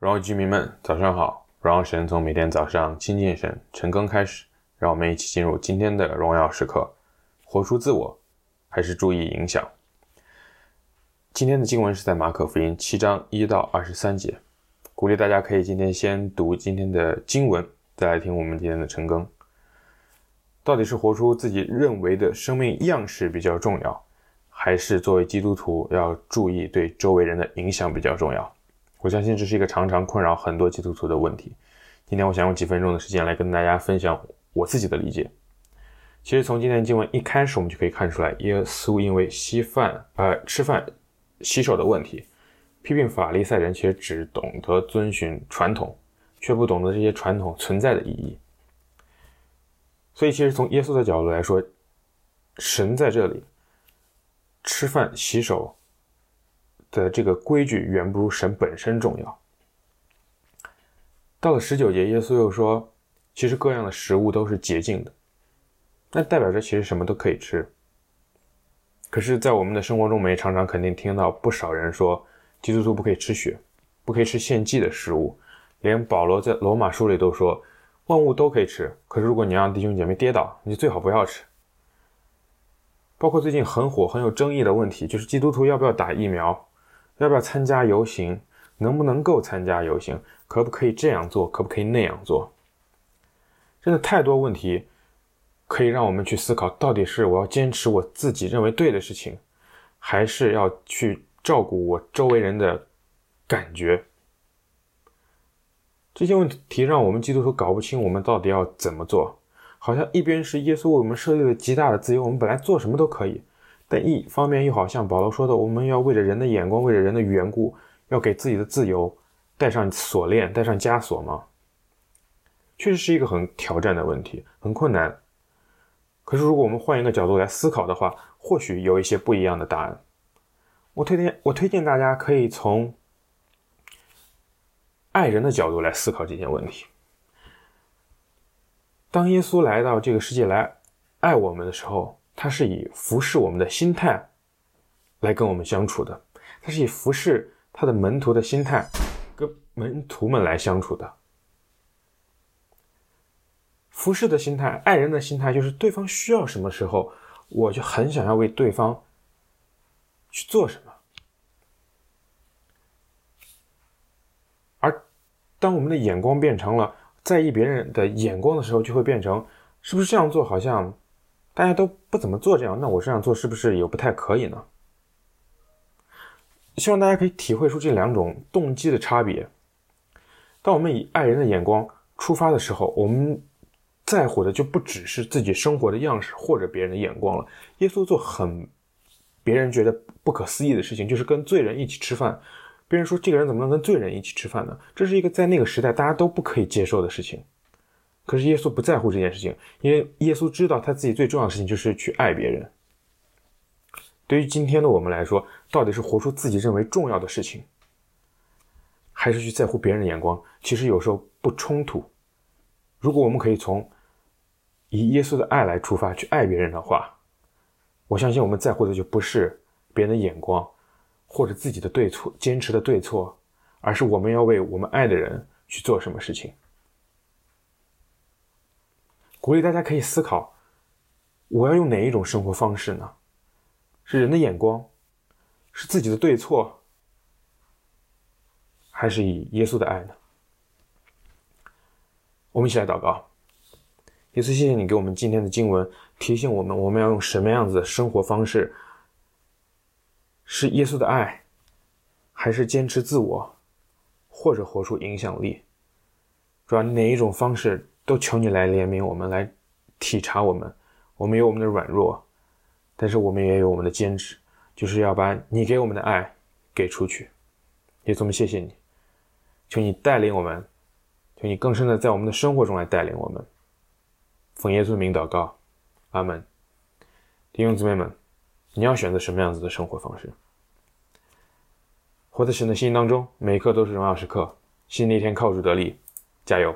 荣耀居民们，早上好！荣耀神从每天早上亲近神、晨更开始，让我们一起进入今天的荣耀时刻。活出自我，还是注意影响？今天的经文是在马可福音七章一到二十三节，鼓励大家可以今天先读今天的经文，再来听我们今天的晨更。到底是活出自己认为的生命样式比较重要，还是作为基督徒要注意对周围人的影响比较重要？我相信这是一个常常困扰很多基督徒的问题。今天我想用几分钟的时间来跟大家分享我自己的理解。其实从今天经文一开始，我们就可以看出来，耶稣因为稀饭呃吃饭洗手的问题，批评法利赛人其实只懂得遵循传统，却不懂得这些传统存在的意义。所以其实从耶稣的角度来说，神在这里吃饭洗手。的这个规矩远不如神本身重要。到了十九节，耶稣又说：“其实各样的食物都是洁净的，那代表着其实什么都可以吃。”可是，在我们的生活中，我们也常常肯定听到不少人说，基督徒不可以吃血，不可以吃献祭的食物。连保罗在罗马书里都说，万物都可以吃，可是如果你让弟兄姐妹跌倒，你最好不要吃。包括最近很火、很有争议的问题，就是基督徒要不要打疫苗。要不要参加游行？能不能够参加游行？可不可以这样做？可不可以那样做？真的太多问题可以让我们去思考：到底是我要坚持我自己认为对的事情，还是要去照顾我周围人的感觉？这些问题让我们基督徒搞不清我们到底要怎么做。好像一边是耶稣为我们设立了极大的自由，我们本来做什么都可以。但一方面又好像保罗说的，我们要为了人的眼光，为了人的缘故，要给自己的自由带上锁链，带上枷锁吗？确实是一个很挑战的问题，很困难。可是如果我们换一个角度来思考的话，或许有一些不一样的答案。我推荐我推荐大家可以从爱人的角度来思考这件问题。当耶稣来到这个世界来爱我们的时候，他是以服侍我们的心态来跟我们相处的，他是以服侍他的门徒的心态跟门徒们来相处的。服侍的心态，爱人的心态，就是对方需要什么时候，我就很想要为对方去做什么。而当我们的眼光变成了在意别人的眼光的时候，就会变成是不是这样做好像。大家都不怎么做这样，那我这样做是不是也不太可以呢？希望大家可以体会出这两种动机的差别。当我们以爱人的眼光出发的时候，我们在乎的就不只是自己生活的样式或者别人的眼光了。耶稣做很别人觉得不可思议的事情，就是跟罪人一起吃饭。别人说这个人怎么能跟罪人一起吃饭呢？这是一个在那个时代大家都不可以接受的事情。可是耶稣不在乎这件事情，因为耶稣知道他自己最重要的事情就是去爱别人。对于今天的我们来说，到底是活出自己认为重要的事情，还是去在乎别人的眼光？其实有时候不冲突。如果我们可以从以耶稣的爱来出发去爱别人的话，我相信我们在乎的就不是别人的眼光，或者自己的对错、坚持的对错，而是我们要为我们爱的人去做什么事情。鼓励大家可以思考，我要用哪一种生活方式呢？是人的眼光，是自己的对错，还是以耶稣的爱呢？我们一起来祷告。耶稣，谢谢你给我们今天的经文，提醒我们我们要用什么样子的生活方式？是耶稣的爱，还是坚持自我，或者活出影响力？主要哪一种方式？都求你来怜悯我们，来体察我们。我们有我们的软弱，但是我们也有我们的坚持，就是要把你给我们的爱给出去。耶稣，我们谢谢你，求你带领我们，求你更深的在我们的生活中来带领我们。奉耶稣的名祷告，阿门。弟兄姊妹们，你要选择什么样子的生活方式？活在神的心当中，每一刻都是荣耀时刻。新的一天靠主得力，加油！